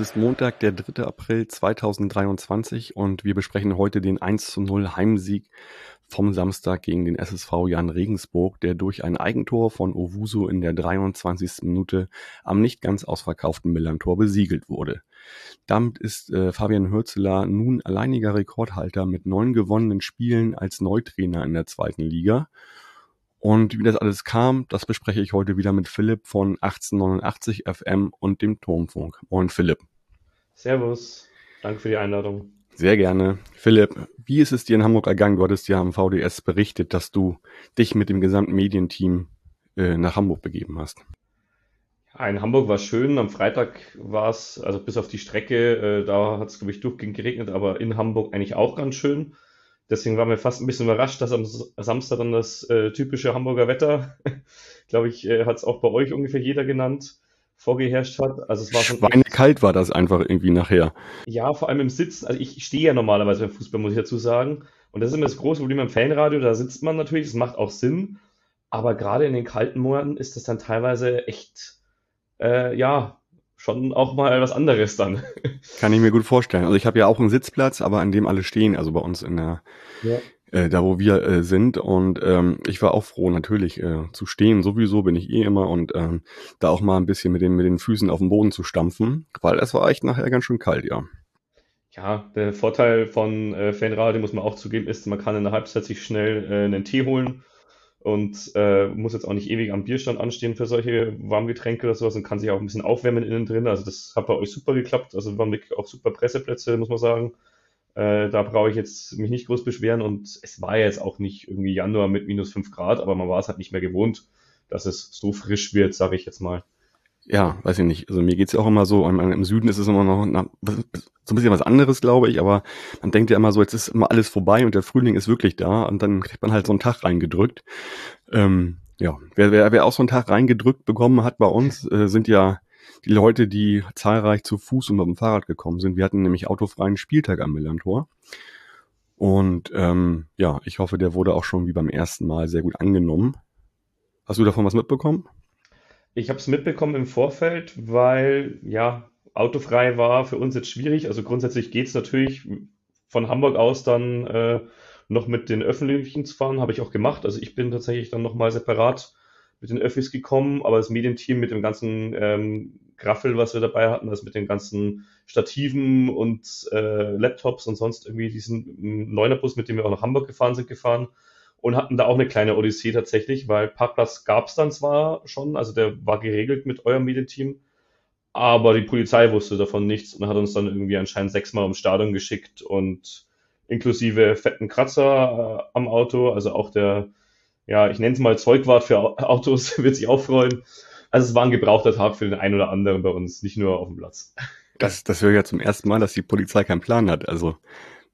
es ist Montag, der 3. April 2023 und wir besprechen heute den 1 zu 0 Heimsieg vom Samstag gegen den SSV Jan Regensburg, der durch ein Eigentor von Owusu in der 23. Minute am nicht ganz ausverkauften Millantor besiegelt wurde. Damit ist äh, Fabian Hürzeler nun alleiniger Rekordhalter mit neun gewonnenen Spielen als Neutrainer in der zweiten Liga. Und wie das alles kam, das bespreche ich heute wieder mit Philipp von 1889 FM und dem Turmfunk. Moin Philipp. Servus. Danke für die Einladung. Sehr gerne. Philipp, wie ist es dir in Hamburg ergangen? Du hattest ja am VDS berichtet, dass du dich mit dem gesamten Medienteam äh, nach Hamburg begeben hast. In Hamburg war schön. Am Freitag war es, also bis auf die Strecke, äh, da hat es, glaube ich, durchgehend geregnet, aber in Hamburg eigentlich auch ganz schön. Deswegen waren wir fast ein bisschen überrascht, dass am Samstag dann das äh, typische Hamburger Wetter, glaube ich, äh, hat es auch bei euch ungefähr jeder genannt, vorgeherrscht hat. Also es war schon Schweinekalt war das einfach irgendwie nachher. Ja, vor allem im Sitzen. Also ich stehe ja normalerweise beim Fußball, muss ich dazu sagen. Und das ist immer das große Problem beim Fanradio. Da sitzt man natürlich, das macht auch Sinn. Aber gerade in den kalten Monaten ist das dann teilweise echt, äh, ja, schon auch mal was anderes dann. Kann ich mir gut vorstellen. Also ich habe ja auch einen Sitzplatz, aber an dem alle stehen, also bei uns in der, ja. äh, da wo wir äh, sind. Und ähm, ich war auch froh, natürlich äh, zu stehen. Sowieso bin ich eh immer und ähm, da auch mal ein bisschen mit den, mit den Füßen auf den Boden zu stampfen, weil es war echt nachher ganz schön kalt, ja. Ja, der Vorteil von äh, Fanradio, muss man auch zugeben, ist, man kann in der Halbzeit sich schnell äh, einen Tee holen und äh, muss jetzt auch nicht ewig am Bierstand anstehen für solche Warmgetränke oder sowas und kann sich auch ein bisschen aufwärmen innen drin. Also das hat bei euch super geklappt. Also waren wirklich auch super Presseplätze, muss man sagen. Äh, da brauche ich jetzt mich nicht groß beschweren und es war jetzt auch nicht irgendwie Januar mit minus fünf Grad, aber man war es halt nicht mehr gewohnt, dass es so frisch wird, sage ich jetzt mal ja, weiß ich nicht. Also mir geht's ja auch immer so, im Süden ist es immer noch na, so ein bisschen was anderes, glaube ich, aber man denkt ja immer so, jetzt ist immer alles vorbei und der Frühling ist wirklich da und dann kriegt man halt so einen Tag reingedrückt. Ähm, ja, wer, wer, wer auch so einen Tag reingedrückt bekommen hat bei uns, äh, sind ja die Leute, die zahlreich zu Fuß und mit dem Fahrrad gekommen sind. Wir hatten nämlich autofreien Spieltag am Millantor. Und ähm, ja, ich hoffe, der wurde auch schon wie beim ersten Mal sehr gut angenommen. Hast du davon was mitbekommen? Ich habe es mitbekommen im Vorfeld, weil ja, autofrei war für uns jetzt schwierig. Also grundsätzlich geht es natürlich von Hamburg aus dann äh, noch mit den Öffentlichen zu fahren, habe ich auch gemacht. Also ich bin tatsächlich dann nochmal separat mit den Öffis gekommen, aber das Medienteam mit dem ganzen ähm, Graffel, was wir dabei hatten, also mit den ganzen Stativen und äh, Laptops und sonst irgendwie diesen Neunerbus, mit dem wir auch nach Hamburg gefahren sind, gefahren und hatten da auch eine kleine Odyssee tatsächlich, weil Parkplatz gab es dann zwar schon, also der war geregelt mit eurem Medienteam, aber die Polizei wusste davon nichts und hat uns dann irgendwie anscheinend sechsmal ums Stadion geschickt und inklusive fetten Kratzer äh, am Auto, also auch der, ja, ich nenne es mal Zeugwart für Autos, wird sich auch freuen. Also es war ein gebrauchter Tag für den einen oder anderen bei uns, nicht nur auf dem Platz. Das, das höre ich ja zum ersten Mal, dass die Polizei keinen Plan hat. Also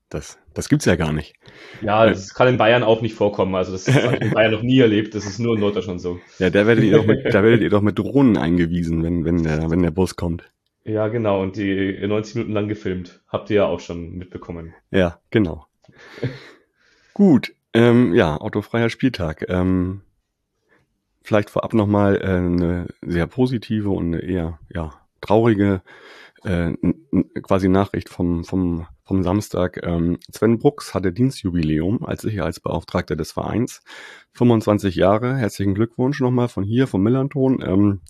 das, das gibt's ja gar nicht. Ja, das kann in Bayern auch nicht vorkommen. Also das habe ich in Bayern noch nie erlebt. Das ist nur in Norddeutschland so. Ja, da werdet ihr doch mit, da werdet ihr doch mit Drohnen eingewiesen, wenn, wenn der, wenn der Bus kommt. Ja, genau. Und die 90 Minuten lang gefilmt. Habt ihr ja auch schon mitbekommen. Ja, genau. Gut. Ähm, ja, autofreier Spieltag. Ähm, vielleicht vorab nochmal äh, eine sehr positive und eine eher ja, traurige äh, quasi Nachricht vom, vom vom Samstag. Ähm, Sven Brooks hatte Dienstjubiläum als Sicherheitsbeauftragter des Vereins. 25 Jahre. Herzlichen Glückwunsch nochmal von hier, vom Millanton. Ähm,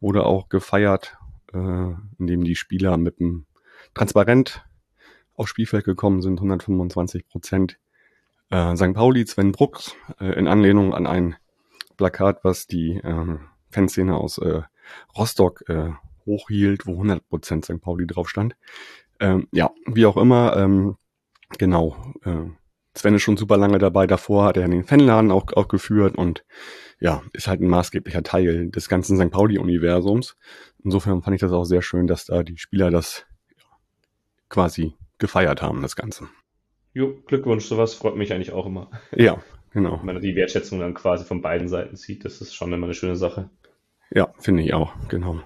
wurde auch gefeiert, äh, indem die Spieler mit einem Transparent aufs Spielfeld gekommen sind. 125 Prozent. Äh, St. Pauli, Sven Brooks, äh, in Anlehnung an ein Plakat, was die äh, Fanszene aus äh, Rostock äh, hochhielt, wo 100 Prozent St. Pauli drauf stand. Ähm, ja, wie auch immer, ähm, genau. Äh, Sven ist schon super lange dabei. Davor hat er den Fanladen auch, auch geführt und ja, ist halt ein maßgeblicher Teil des ganzen St. Pauli-Universums. Insofern fand ich das auch sehr schön, dass da die Spieler das quasi gefeiert haben, das Ganze. Jo, Glückwunsch, sowas freut mich eigentlich auch immer. Ja, genau. Wenn man die Wertschätzung dann quasi von beiden Seiten sieht, das ist schon immer eine schöne Sache. Ja, finde ich auch, genau.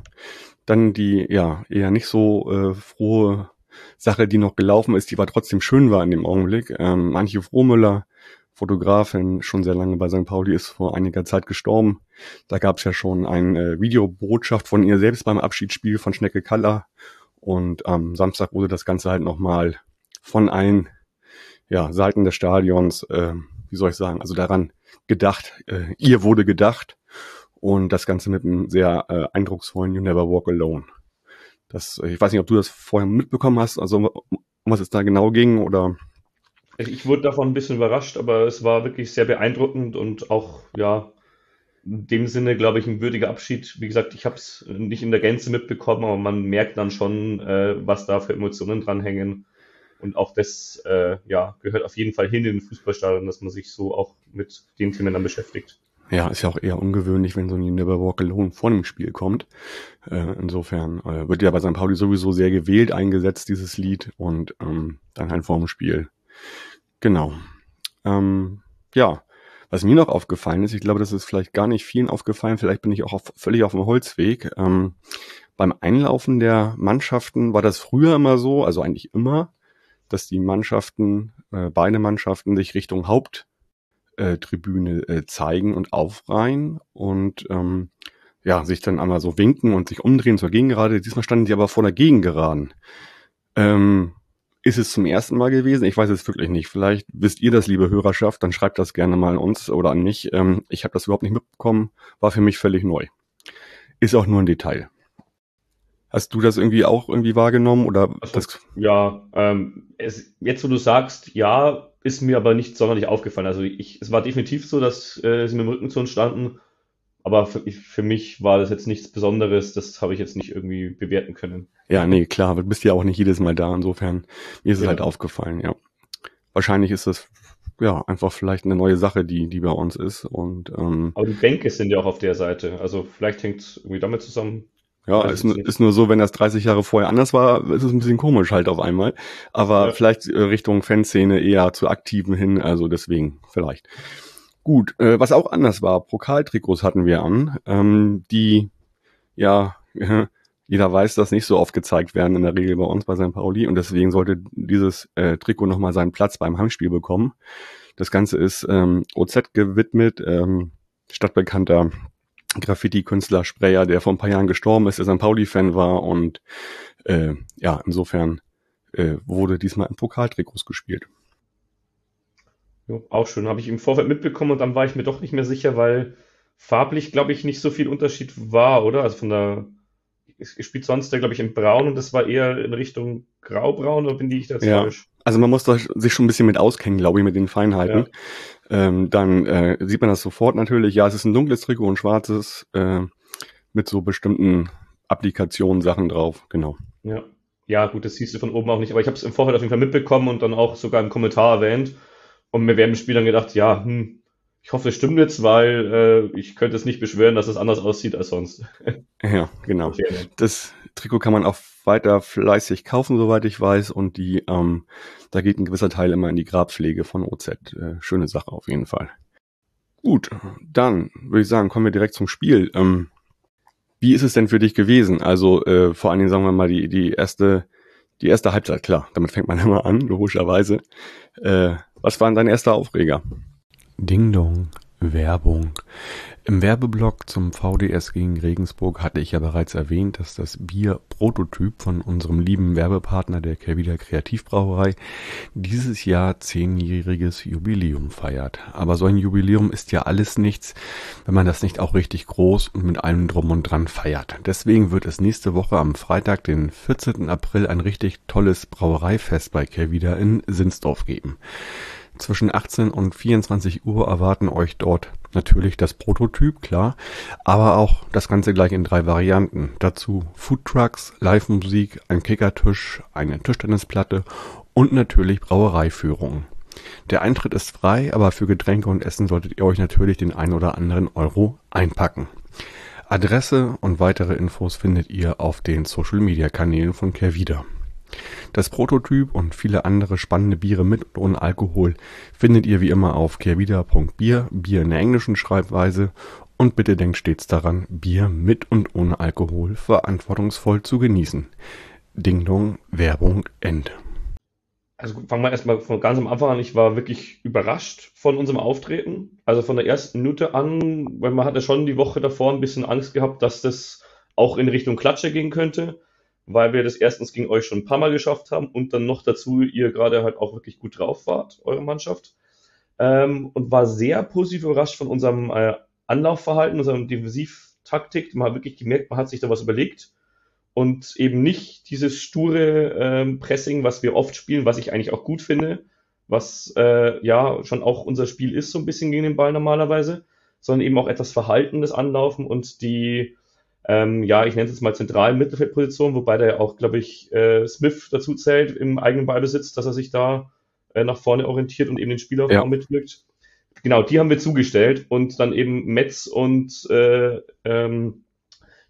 Dann die, ja, eher nicht so äh, frohe Sache, die noch gelaufen ist, die war trotzdem schön war in dem Augenblick. Ähm, Antje Frohmüller, Fotografin, schon sehr lange bei St. Pauli, ist vor einiger Zeit gestorben. Da gab es ja schon eine äh, Videobotschaft von ihr selbst beim Abschiedsspiel von Schnecke Kaller. Und am Samstag wurde das Ganze halt nochmal von allen ja, Seiten des Stadions, äh, wie soll ich sagen, also daran gedacht, äh, ihr wurde gedacht und das Ganze mit einem sehr äh, eindrucksvollen You Never Walk Alone. Das, ich weiß nicht, ob du das vorher mitbekommen hast, also um was es da genau ging oder. Ich wurde davon ein bisschen überrascht, aber es war wirklich sehr beeindruckend und auch, ja, in dem Sinne, glaube ich, ein würdiger Abschied. Wie gesagt, ich habe es nicht in der Gänze mitbekommen, aber man merkt dann schon, äh, was da für Emotionen dranhängen. Und auch das äh, ja, gehört auf jeden Fall hin in den Fußballstadion, dass man sich so auch mit den Themen dann beschäftigt. Ja, ist ja auch eher ungewöhnlich, wenn so ein Never Walk Alone vor dem Spiel kommt. Äh, insofern äh, wird ja bei St. Pauli sowieso sehr gewählt eingesetzt, dieses Lied, und ähm, dann halt vor dem Spiel. Genau. Ähm, ja, was mir noch aufgefallen ist, ich glaube, das ist vielleicht gar nicht vielen aufgefallen, vielleicht bin ich auch auf, völlig auf dem Holzweg. Ähm, beim Einlaufen der Mannschaften war das früher immer so, also eigentlich immer, dass die Mannschaften, äh, beide Mannschaften sich Richtung Haupt äh, Tribüne äh, zeigen und aufreihen und ähm, ja, sich dann einmal so winken und sich umdrehen zur Gegengerade. Diesmal standen sie aber vor der Gegengeraden. Ähm, ist es zum ersten Mal gewesen? Ich weiß es wirklich nicht. Vielleicht wisst ihr das, liebe Hörerschaft, dann schreibt das gerne mal an uns oder an mich. Ähm, ich habe das überhaupt nicht mitbekommen, war für mich völlig neu. Ist auch nur ein Detail. Hast du das irgendwie auch irgendwie wahrgenommen oder Also, das? ja, ähm, es, jetzt wo du sagst, ja, ist mir aber nicht sonderlich aufgefallen. Also ich, es war definitiv so, dass äh, sie mit dem Rücken zu uns standen, aber für, ich, für mich war das jetzt nichts Besonderes. Das habe ich jetzt nicht irgendwie bewerten können. Ja, nee, klar, du bist ja auch nicht jedes Mal da. Insofern mir ist es Ja. halt aufgefallen. Ja, wahrscheinlich ist das ja einfach vielleicht eine neue Sache, die die bei uns ist und ähm, Aber die Bänke sind ja auch auf der Seite. Also vielleicht hängt es irgendwie damit zusammen. Ja, ist, ist nur so, wenn das 30 Jahre vorher anders war, ist es ein bisschen komisch halt auf einmal. Aber Ja. vielleicht äh, Richtung Fanszene eher zu Aktiven hin, also deswegen vielleicht. Gut, äh, was auch anders war, Pokaltrikots hatten wir an, ähm, die ja, jeder weiß, dass nicht so oft gezeigt werden in der Regel bei uns bei St. Pauli und deswegen sollte dieses äh, Trikot nochmal seinen Platz beim Heimspiel bekommen. Das Ganze ist ähm, OZ gewidmet, ähm, stadtbekannter Graffiti-Künstler Sprayer, der vor ein paar Jahren gestorben ist, der St. Pauli-Fan war und äh, ja, insofern äh, wurde diesmal in Pokaltrikots gespielt. Ja, auch schön. Habe ich im Vorfeld mitbekommen und dann war ich mir doch nicht mehr sicher, weil farblich, glaube ich, nicht so viel Unterschied war, oder? Also von der, spielt sonst, glaube ich, in Braun und das war eher in Richtung Graubraun, oder bin ich da Ja. falsch? Also man muss sich schon ein bisschen mit auskennen, glaube ich, mit den Feinheiten. Ähm, dann äh, sieht man das sofort natürlich. Ja, es ist ein dunkles Trikot und schwarzes äh, mit so bestimmten Applikationen, Sachen drauf. Genau. Ja. Ja, gut, das siehst du von oben auch nicht, aber ich habe es im Vorfeld auf jeden Fall mitbekommen und dann auch sogar im Kommentar erwähnt. Und mir während dem Spiel dann gedacht, ja, hm, ich hoffe, es stimmt jetzt, weil äh, ich könnte es nicht beschwören, dass es anders aussieht als sonst. Ja, genau. Das Trikot kann man auch weiter fleißig kaufen, soweit ich weiß. Und die, ähm, da geht ein gewisser Teil immer in die Grabpflege von OZ. Äh, schöne Sache auf jeden Fall. Gut, dann würde ich sagen, kommen wir direkt zum Spiel. Ähm, wie ist es denn für dich gewesen? Also äh, vor allen Dingen sagen wir mal die, die erste, die erste Halbzeit, klar, damit fängt man immer an, logischerweise. Äh, was waren deine erste Aufreger? Ding Dong, Werbung. Im Werbeblock zum VDS gegen Regensburg hatte ich ja bereits erwähnt, dass das Bier Prototyp von unserem lieben Werbepartner der Kelvider Kreativbrauerei dieses Jahr zehnjähriges Jubiläum feiert. Aber so ein Jubiläum ist ja alles nichts, wenn man das nicht auch richtig groß und mit allem drum und dran feiert. Deswegen wird es nächste Woche am Freitag, den 14. April, ein richtig tolles Brauereifest bei Kelvider in Sinsdorf geben. Zwischen 18 und 24 Uhr erwarten euch dort natürlich das Prototyp, klar, aber auch das Ganze gleich in drei Varianten. Dazu Foodtrucks, Live-Musik, ein Kickertisch, eine Tischtennisplatte und natürlich Brauereiführungen. Der Eintritt ist frei, aber für Getränke und Essen solltet ihr euch natürlich den ein oder anderen Euro einpacken. Adresse und weitere Infos findet ihr auf den Social Media Kanälen von Kervida. Das Prototyp und viele andere spannende Biere mit und ohne Alkohol findet ihr wie immer auf kehrwieder.bier, Bier in der englischen Schreibweise und bitte denkt stets daran, Bier mit und ohne Alkohol verantwortungsvoll zu genießen. Ding Dong, Werbung, Ende. Also fangen wir erstmal von ganz am Anfang an. Ich war wirklich überrascht von unserem Auftreten. Also von der ersten Minute an, weil man hatte schon die Woche davor ein bisschen Angst gehabt, dass das auch in Richtung Klatsche gehen könnte, weil wir das erstens gegen euch schon ein paar Mal geschafft haben und dann noch dazu ihr gerade halt auch wirklich gut drauf wart, eure Mannschaft. Ähm, und war sehr positiv überrascht von unserem äh, Anlaufverhalten, unserem Defensivtaktik. Man hat wirklich gemerkt, man hat sich da was überlegt und eben nicht dieses sture ähm, Pressing, was wir oft spielen, was ich eigentlich auch gut finde, was äh, ja schon auch unser Spiel ist, so ein bisschen gegen den Ball normalerweise, sondern eben auch etwas verhaltenes Anlaufen und die, ähm, ja, ich nenne es jetzt mal zentralen Mittelfeldposition, wobei da ja auch, glaube ich, äh, Smith dazu zählt im eigenen Ballbesitz, dass er sich da äh, nach vorne orientiert und eben den Spielaufbau ja. mitwirkt. Genau, die haben wir zugestellt und dann eben Metz und äh, ähm,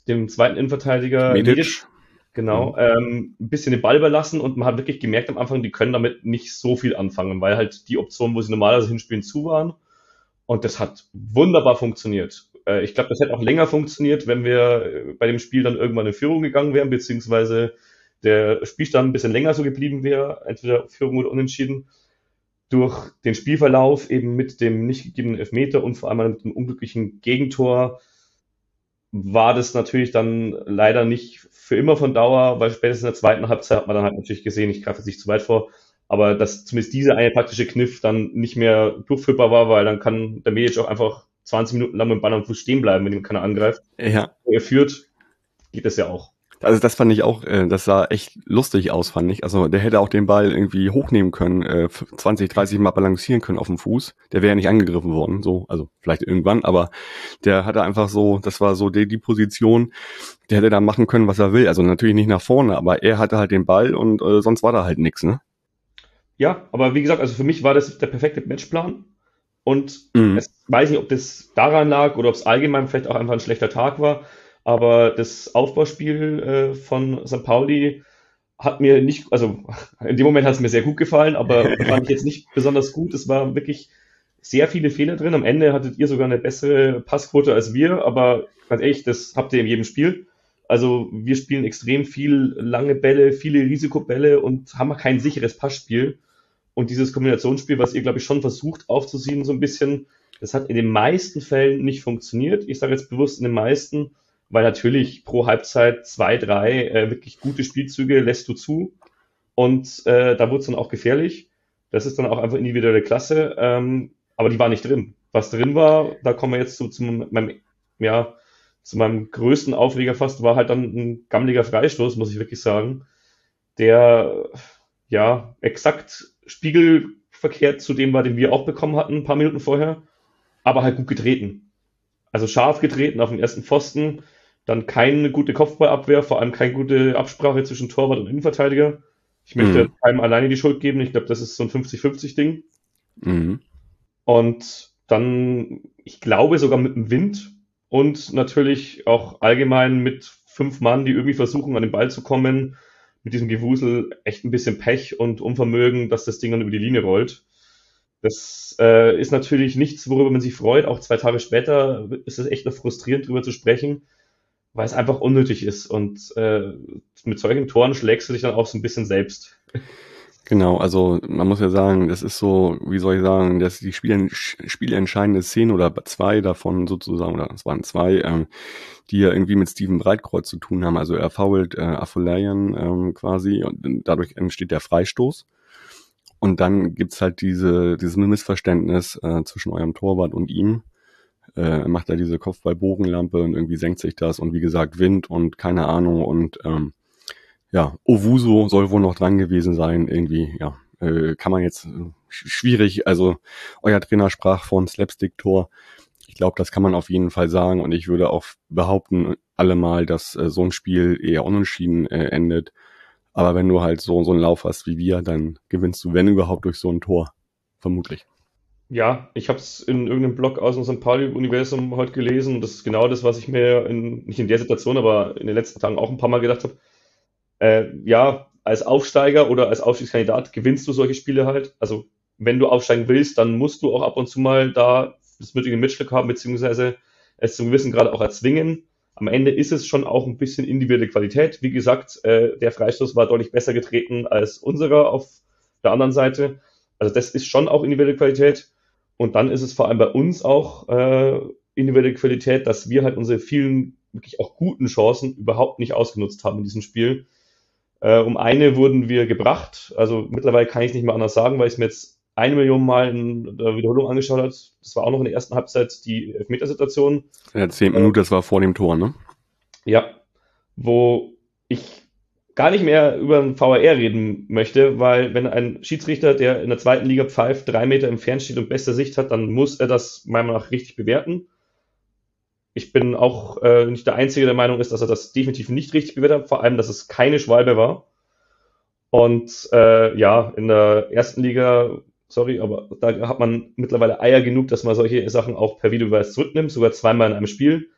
dem zweiten Innenverteidiger Medic. Medic genau, mhm. ähm, ein bisschen den Ball überlassen und man hat wirklich gemerkt am Anfang, die können damit nicht so viel anfangen, weil halt die Optionen, wo sie normalerweise hinspielen, zu waren. Und das hat wunderbar funktioniert. Äh, ich glaube, das hätte auch länger funktioniert, wenn wir äh, bei dem Spiel dann irgendwann in Führung gegangen wären, beziehungsweise der Spielstand ein bisschen länger so geblieben wäre, entweder Führung oder Unentschieden. Durch den Spielverlauf eben mit dem nicht gegebenen Elfmeter und vor allem mit dem unglücklichen Gegentor war das natürlich dann leider nicht für immer von Dauer, weil spätestens in der zweiten Halbzeit hat man dann halt natürlich gesehen, ich greife jetzt nicht zu weit vor, aber dass zumindest dieser eine taktische Kniff dann nicht mehr durchführbar war, weil dann kann der Medic auch einfach 20 Minuten lang mit dem Ball am Fuß stehen bleiben, wenn ihm keiner angreift. Ja. Er führt, geht das ja auch. Also das fand ich auch, äh, das sah echt lustig aus, fand ich. Also der hätte auch den Ball irgendwie hochnehmen können, äh, 20, 30 Mal balancieren können auf dem Fuß. Der wäre ja nicht angegriffen worden, so, also vielleicht irgendwann, aber der hatte einfach so, das war so die, die Position, der hätte da machen können, was er will. Also natürlich nicht nach vorne, aber er hatte halt den Ball und äh, sonst war da halt nichts, ne? Ja, aber wie gesagt, also für mich war das der perfekte Matchplan. Und mhm. ich weiß nicht, ob das daran lag oder ob es allgemein vielleicht auch einfach ein schlechter Tag war. Aber das Aufbauspiel äh, von St. Pauli hat mir nicht, also in dem Moment hat es mir sehr gut gefallen, aber fand ich jetzt nicht besonders gut. Es war wirklich sehr viele Fehler drin. Am Ende hattet ihr sogar eine bessere Passquote als wir, aber ganz ehrlich, das habt ihr in jedem Spiel. Also wir spielen extrem viel lange Bälle, viele Risikobälle und haben kein sicheres Passspiel. Und dieses Kombinationsspiel, was ihr, glaube ich, schon versucht aufzuziehen, so ein bisschen, das hat in den meisten Fällen nicht funktioniert. Ich sage jetzt bewusst in den meisten, weil natürlich pro Halbzeit zwei, drei äh, wirklich gute Spielzüge lässt du zu und äh, da wurde es dann auch gefährlich. Das ist dann auch einfach individuelle Klasse, ähm, aber die war nicht drin. Was drin war, da kommen wir jetzt zu, zu meinem, ja, zu meinem größten Aufreger fast, war halt dann ein gammeliger Freistoß, muss ich wirklich sagen, der ja exakt spiegelverkehrt zu dem war, den wir auch bekommen hatten, ein paar Minuten vorher, aber halt gut getreten. Also scharf getreten auf dem ersten Pfosten, dann keine gute Kopfballabwehr, vor allem keine gute Absprache zwischen Torwart und Innenverteidiger. Ich möchte mhm. keinem alleine die Schuld geben. Ich glaube, das ist so ein 50-50-Ding. Mhm. Und dann, ich glaube, sogar mit dem Wind und natürlich auch allgemein mit fünf Mann, die irgendwie versuchen, an den Ball zu kommen, mit diesem Gewusel echt ein bisschen Pech und Unvermögen, dass das Ding dann über die Linie rollt. Das äh, ist natürlich nichts, worüber man sich freut. Auch zwei Tage später ist es echt noch frustrierend, darüber zu sprechen weil es einfach unnötig ist. Und äh, mit solchen Toren schlägst du dich dann auch so ein bisschen selbst. Genau, also man muss ja sagen, das ist so, wie soll ich sagen, dass die Spiel, spielentscheidende Szene oder zwei davon sozusagen, oder es waren zwei, ähm, die ja irgendwie mit Steven Breitkreuz zu tun haben. Also er fault äh, Afolayan ähm, quasi und dadurch entsteht der Freistoß. Und dann gibt's halt diese, dieses Missverständnis äh, zwischen eurem Torwart und ihm. Äh, macht er diese Kopfballbogenlampe und irgendwie senkt sich das. Und wie gesagt Wind und keine Ahnung. Und ähm, ja, Owuso soll wohl noch dran gewesen sein, irgendwie, ja, äh, kann man jetzt äh, schwierig, also euer Trainer sprach von Slapstick-Tor. Ich glaube, das kann man auf jeden Fall sagen. Und ich würde auch behaupten, allemal, dass äh, so ein Spiel eher unentschieden äh, endet. Aber wenn du halt so, so einen Lauf hast wie wir, dann gewinnst du, wenn überhaupt, durch so ein Tor. Vermutlich. Ja, ich habe es in irgendeinem Blog aus St. Pauli-Universum heute gelesen. Das ist genau das, was ich mir in, nicht in der Situation, aber in den letzten Tagen auch ein paar Mal gedacht habe. Äh, ja, als Aufsteiger oder als Aufstiegskandidat gewinnst du solche Spiele halt. Also wenn du aufsteigen willst, dann musst du auch ab und zu mal da das nötige Mitstück haben, beziehungsweise es zum gewissen Grad auch erzwingen. Am Ende ist es schon auch ein bisschen individuelle Qualität. Wie gesagt, äh, der Freistoß war deutlich besser getreten als unserer auf der anderen Seite. Also das ist schon auch individuelle Qualität. Und dann ist es vor allem bei uns auch äh, individuelle Qualität, dass wir halt unsere vielen wirklich auch guten Chancen überhaupt nicht ausgenutzt haben in diesem Spiel. Äh, um eine wurden wir gebracht. Also mittlerweile kann ich nicht mehr anders sagen, weil ich es mir jetzt eine Million Mal in der Wiederholung angeschaut habe. Das war auch noch in der ersten Halbzeit die Elfmetersituation. Ja, zehn Minuten, das war vor dem Tor, ne? Ja, wo ich gar nicht mehr über den VAR reden möchte, weil wenn ein Schiedsrichter, der in der zweiten Liga pfeift, drei Meter entfernt steht und beste Sicht hat, dann muss er das meiner Meinung nach richtig bewerten. Ich bin auch äh, nicht der Einzige, der Meinung ist, dass er das definitiv nicht richtig bewertet hat, vor allem, dass es keine Schwalbe war. Und äh, ja, in der ersten Liga, sorry, aber da hat man mittlerweile Eier genug, dass man solche Sachen auch per Videobeweis zurücknimmt, sogar zweimal in einem Spiel.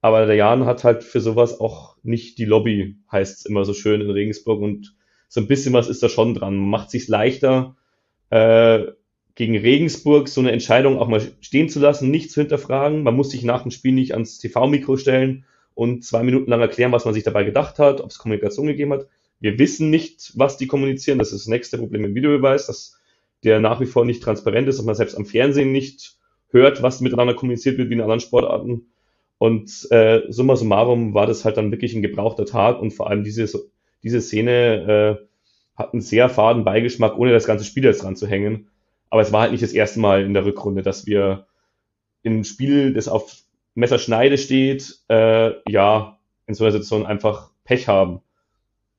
Aber der Jan hat halt für sowas auch nicht die Lobby, heißt es immer so schön in Regensburg. Und so ein bisschen was ist da schon dran. Man macht sich leichter, äh, gegen Regensburg so eine Entscheidung auch mal stehen zu lassen, nicht zu hinterfragen. Man muss sich nach dem Spiel nicht ans TV-Mikro stellen und zwei Minuten lang erklären, was man sich dabei gedacht hat, ob es Kommunikation gegeben hat. Wir wissen nicht, was die kommunizieren. Das ist das nächste Problem im Videobeweis, dass der nach wie vor nicht transparent ist, dass man selbst am Fernsehen nicht hört, was miteinander kommuniziert wird wie in anderen Sportarten. Und äh, summa summarum war das halt dann wirklich ein gebrauchter Tag und vor allem diese, diese Szene äh, hat einen sehr faden Beigeschmack, ohne das ganze Spiel jetzt dran zu hängen. Aber es war halt nicht das erste Mal in der Rückrunde, dass wir im Spiel, das auf Messerschneide steht, äh, ja, in so einer Situation einfach Pech haben,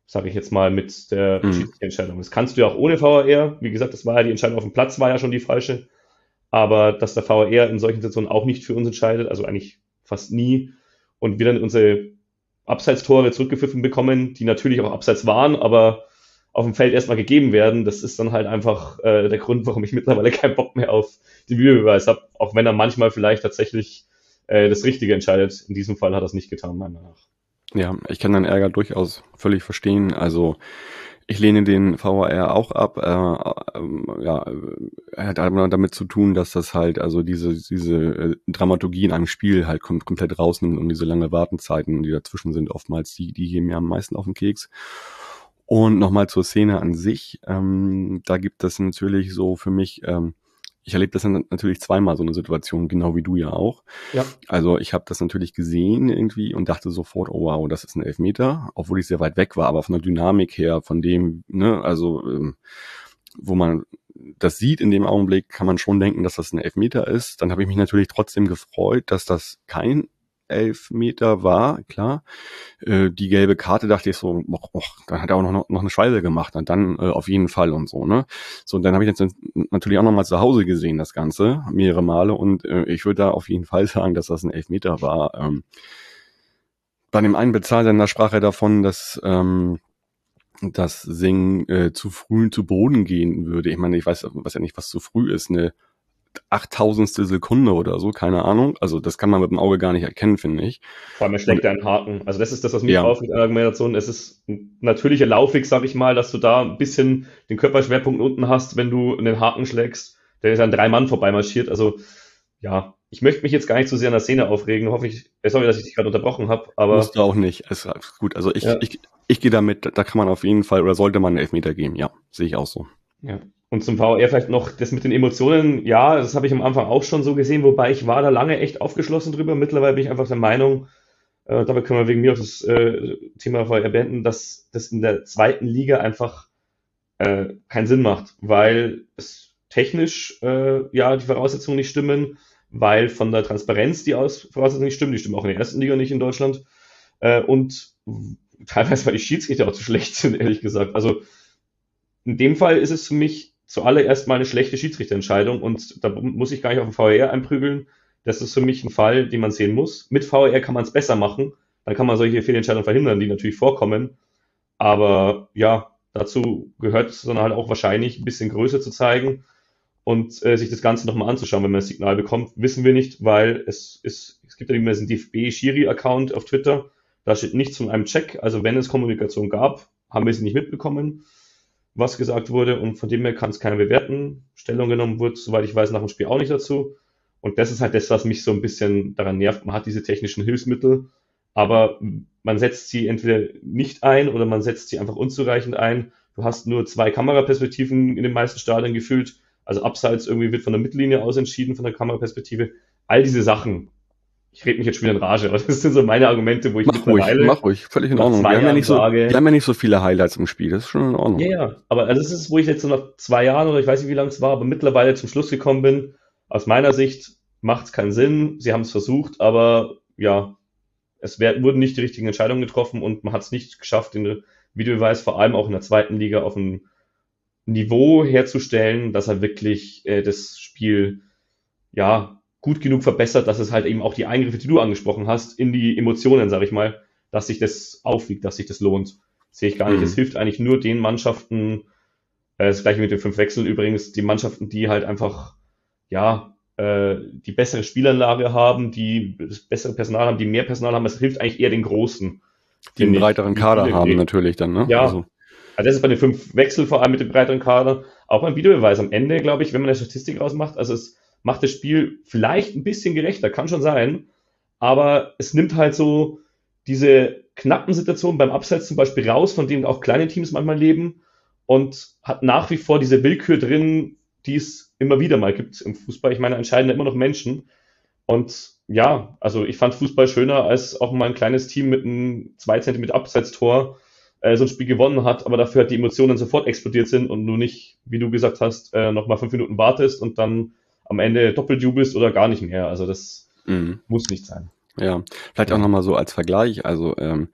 sage ich jetzt mal, mit der mhm. Entscheidung. Das kannst du ja auch ohne VAR. Wie gesagt, das war ja die Entscheidung auf dem Platz, war ja schon die falsche. Aber dass der VAR in solchen Situationen auch nicht für uns entscheidet, also eigentlich fast nie, und wir dann unsere Abseitstore zurückgepfiffen bekommen, die natürlich auch abseits waren, aber auf dem Feld erstmal gegeben werden. Das ist dann halt einfach äh, der Grund, warum ich mittlerweile keinen Bock mehr auf den Videobeweis habe, auch wenn er manchmal vielleicht tatsächlich äh, das Richtige entscheidet. In diesem Fall hat er es nicht getan, meiner Meinung nach. Ja, ich kann deinen Ärger durchaus völlig verstehen. Also ich lehne den VAR auch ab. Äh, äh, ja, hat aber damit zu tun, dass das halt, also diese, diese äh, Dramaturgie in einem Spiel halt kom komplett rausnimmt und diese lange Wartenzeiten, die dazwischen sind, oftmals die, die gehen mir am meisten auf den Keks. Und nochmal zur Szene an sich. Ähm, da gibt es natürlich so für mich, ähm, ich erlebe das natürlich zweimal so eine Situation, genau wie du ja auch. Ja. Also ich habe das natürlich gesehen irgendwie und dachte sofort, oh wow, das ist ein Elfmeter, obwohl ich sehr weit weg war, aber von der Dynamik her, von dem, ne, also ähm, wo man das sieht in dem Augenblick, kann man schon denken, dass das ein Elfmeter ist. Dann habe ich mich natürlich trotzdem gefreut, dass das kein Elfmeter war, klar. Äh, die gelbe Karte dachte ich so, och, och, dann hat er auch noch, noch eine Schweibe gemacht und dann äh, auf jeden Fall und so, ne? So, und dann habe ich jetzt natürlich auch nochmal zu Hause gesehen, das Ganze, mehrere Male und äh, ich würde da auf jeden Fall sagen, dass das ein Elfmeter war. Ähm, bei dem einen Bezahlsender sprach er davon, dass ähm, das Sing äh, zu früh zu Boden gehen würde. Ich meine, ich weiß, weiß ja nicht, was zu früh ist. Eine achttausendstel Sekunde oder so, keine Ahnung. Also das kann man mit dem Auge gar nicht erkennen, finde ich. Vor allem, er schlägt einen Haken. Also das ist das, was mich ja. aufregt an der Argumentation. Es ist ein natürlicher Laufweg, sag ich mal, dass du da ein bisschen den Körperschwerpunkt unten hast, wenn du einen Haken schlägst. Der ist an drei Mann vorbeimarschiert. Also ja, ich möchte mich jetzt gar nicht zu so sehr an der Szene aufregen. Hoffe ich, äh, sorry, dass ich dich gerade unterbrochen habe, aber. Musst du auch nicht. Ist gut. Also ich, ja. ich, ich gehe damit, da kann man auf jeden Fall oder sollte man einen Elfmeter geben. Ja, sehe ich auch so. Ja. Und zum VR vielleicht noch das mit den Emotionen, ja, das habe ich am Anfang auch schon so gesehen, wobei ich war da lange echt aufgeschlossen drüber. Mittlerweile bin ich einfach der Meinung, äh, dabei können wir wegen mir auch das äh, Thema VR beenden, dass das in der zweiten Liga einfach äh, keinen Sinn macht, weil es technisch äh, ja die Voraussetzungen nicht stimmen, weil von der Transparenz die Aus Voraussetzungen nicht stimmen, die stimmen auch in der ersten Liga nicht in Deutschland äh, und teilweise weil die Schiedsrichter auch zu schlecht sind, ehrlich gesagt. Also in dem Fall ist es für mich zuallererst mal eine schlechte Schiedsrichterentscheidung und da muss ich gar nicht auf den VR einprügeln. Das ist für mich ein Fall, den man sehen muss. Mit VR kann man es besser machen. Dann kann man solche Fehlentscheidungen verhindern, die natürlich vorkommen. Aber ja, dazu gehört es dann halt auch wahrscheinlich ein bisschen Größe zu zeigen und äh, sich das Ganze nochmal anzuschauen, wenn man das Signal bekommt. Wissen wir nicht, weil es ist, es gibt ja immer diesen DFB-Schiri-Account auf Twitter. Da steht nichts von einem Check. Also wenn es Kommunikation gab, haben wir sie nicht mitbekommen was gesagt wurde und von dem her kann es keiner bewerten. Stellung genommen wird, soweit ich weiß, nach dem Spiel auch nicht dazu. Und das ist halt das, was mich so ein bisschen daran nervt. Man hat diese technischen Hilfsmittel, aber man setzt sie entweder nicht ein oder man setzt sie einfach unzureichend ein. Du hast nur zwei Kameraperspektiven in den meisten Stadien gefühlt. Also abseits irgendwie wird von der Mittellinie aus entschieden, von der Kameraperspektive. All diese Sachen. Ich rede mich jetzt schon wieder in Rage, aber das sind so meine Argumente, wo ich mach ruhig, mach ruhig, völlig in Ordnung. Wir haben, ja nicht so, wir haben ja nicht so viele Highlights im Spiel, das ist schon in Ordnung. Ja, ja, aber also das ist, wo ich jetzt so nach zwei Jahren oder ich weiß nicht, wie lange es war, aber mittlerweile zum Schluss gekommen bin. Aus meiner Sicht macht es keinen Sinn. Sie haben es versucht, aber ja, es wär, wurden nicht die richtigen Entscheidungen getroffen und man hat es nicht geschafft, den Videobeweis vor allem auch in der zweiten Liga auf ein Niveau herzustellen, dass er wirklich äh, das Spiel ja gut genug verbessert, dass es halt eben auch die Eingriffe, die du angesprochen hast, in die Emotionen, sag ich mal, dass sich das aufwiegt, dass sich das lohnt. Sehe ich gar nicht. Es mhm. hilft eigentlich nur den Mannschaften, äh, das gleiche mit den fünf Wechseln übrigens, die Mannschaften, die halt einfach ja äh, die bessere Spielanlage haben, die das bessere Personal haben, die mehr Personal haben. Es hilft eigentlich eher den Großen. Die einen breiteren Kader haben natürlich dann, ne? Ja. Also. also das ist bei den fünf Wechsel vor allem mit dem breiteren Kader. Auch beim Videobeweis am Ende, glaube ich, wenn man eine Statistik rausmacht, also es macht das Spiel vielleicht ein bisschen gerechter, kann schon sein, aber es nimmt halt so diese knappen Situationen beim Abseits zum Beispiel raus, von denen auch kleine Teams manchmal leben und hat nach wie vor diese Willkür drin, die es immer wieder mal gibt im Fußball. Ich meine, entscheiden immer noch Menschen. Und ja, also ich fand Fußball schöner, als auch mal ein kleines Team mit einem 2 cm Abseitstor äh, so ein Spiel gewonnen hat, aber dafür hat die Emotionen sofort explodiert sind und du nicht, wie du gesagt hast, äh, nochmal fünf Minuten wartest und dann am Ende doppelt jubelst oder gar nicht mehr. Also das mhm. muss nicht sein. Ja, vielleicht auch nochmal so als Vergleich. Also ähm,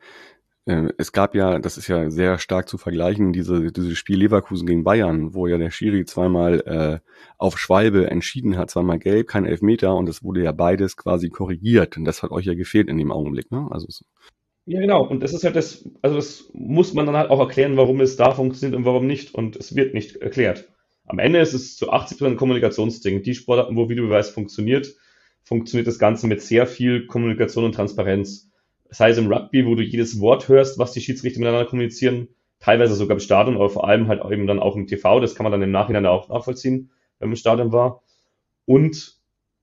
äh, es gab ja, das ist ja sehr stark zu vergleichen, diese, dieses Spiel Leverkusen gegen Bayern, wo ja der Schiri zweimal äh, auf Schwalbe entschieden hat, zweimal gelb, kein Elfmeter und es wurde ja beides quasi korrigiert und das hat euch ja gefehlt in dem Augenblick, ne? Also so. Ja, genau. Und das ist halt das, also das muss man dann halt auch erklären, warum es da funktioniert und warum nicht. Und es wird nicht erklärt. Am Ende ist es zu 80% ein Kommunikationsding. Die Sportarten, wo Videobeweis funktioniert, funktioniert das Ganze mit sehr viel Kommunikation und Transparenz sei es im Rugby, wo du jedes Wort hörst, was die Schiedsrichter miteinander kommunizieren, teilweise sogar im Stadion, aber vor allem halt eben dann auch im TV, das kann man dann im Nachhinein auch nachvollziehen, wenn man im Stadion war. Und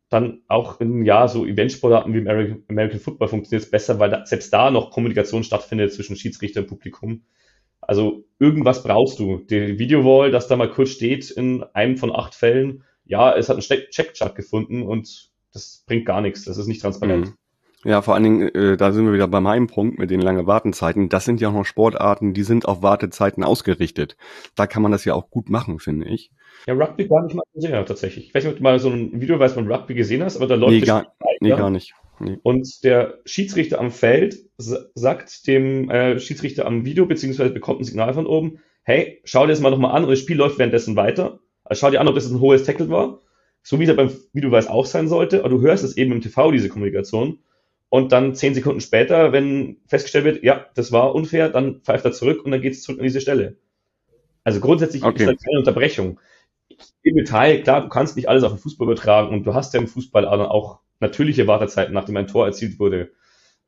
dann auch in ja, so Eventsportarten wie American Football funktioniert es besser, weil da, selbst da noch Kommunikation stattfindet zwischen Schiedsrichter und Publikum. Also irgendwas brauchst du. Die Videowall, das da mal kurz steht in einem von acht Fällen, ja, es hat einen Check stattgefunden und das bringt gar nichts. Das ist nicht transparent. Mhm. Ja, vor allen Dingen, äh, da sind wir wieder bei meinem Punkt mit den langen Wartenzeiten. Das sind ja auch noch Sportarten, die sind auf Wartezeiten ausgerichtet. Da kann man das ja auch gut machen, finde ich. Ja, Rugby gar nicht mal so sehr, tatsächlich. Ich weiß nicht, ob du mal so ein Video weißt von Rugby gesehen hast, aber da läuft nee, gar, nee, gar nicht. Nee. Und der Schiedsrichter am Feld sagt dem äh, Schiedsrichter am Video, beziehungsweise bekommt ein Signal von oben, hey, schau dir das mal nochmal an und das Spiel läuft währenddessen weiter. Also schau dir an, ob das ein hohes Tackle war. So wie es beim Videobeweis auch sein sollte, aber du hörst es eben im TV, diese Kommunikation. Und dann zehn Sekunden später, wenn festgestellt wird, ja, das war unfair, dann pfeift er zurück und dann geht es zurück an diese Stelle. Also grundsätzlich okay. ist das keine Unterbrechung. Im Detail, klar, du kannst nicht alles auf den Fußball übertragen und du hast ja im Fußball auch natürliche Wartezeiten, nachdem ein Tor erzielt wurde.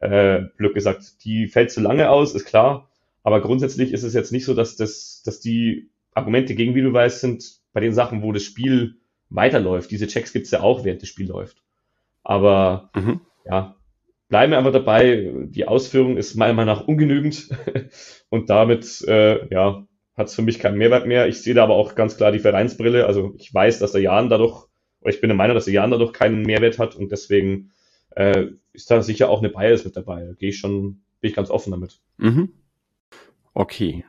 Äh, Glück gesagt, die fällt zu lange aus, ist klar. Aber grundsätzlich ist es jetzt nicht so, dass, das, dass die Argumente gegen Videobeweis sind bei den Sachen, wo das Spiel weiterläuft. Diese Checks gibt's ja auch, während das Spiel läuft. Aber mhm. ja, bleiben wir einfach dabei. Die Ausführung ist meiner Meinung nach ungenügend und damit äh, ja, hat es für mich keinen Mehrwert mehr. Ich sehe da aber auch ganz klar die Vereinsbrille. Also ich weiß, dass der Jan dadurch, oder ich bin der Meinung, dass Jan dadurch keinen Mehrwert hat und deswegen äh, ist da sicher auch eine Bias mit dabei. Da gehe ich schon, bin ich ganz offen damit. Mhm. Okay.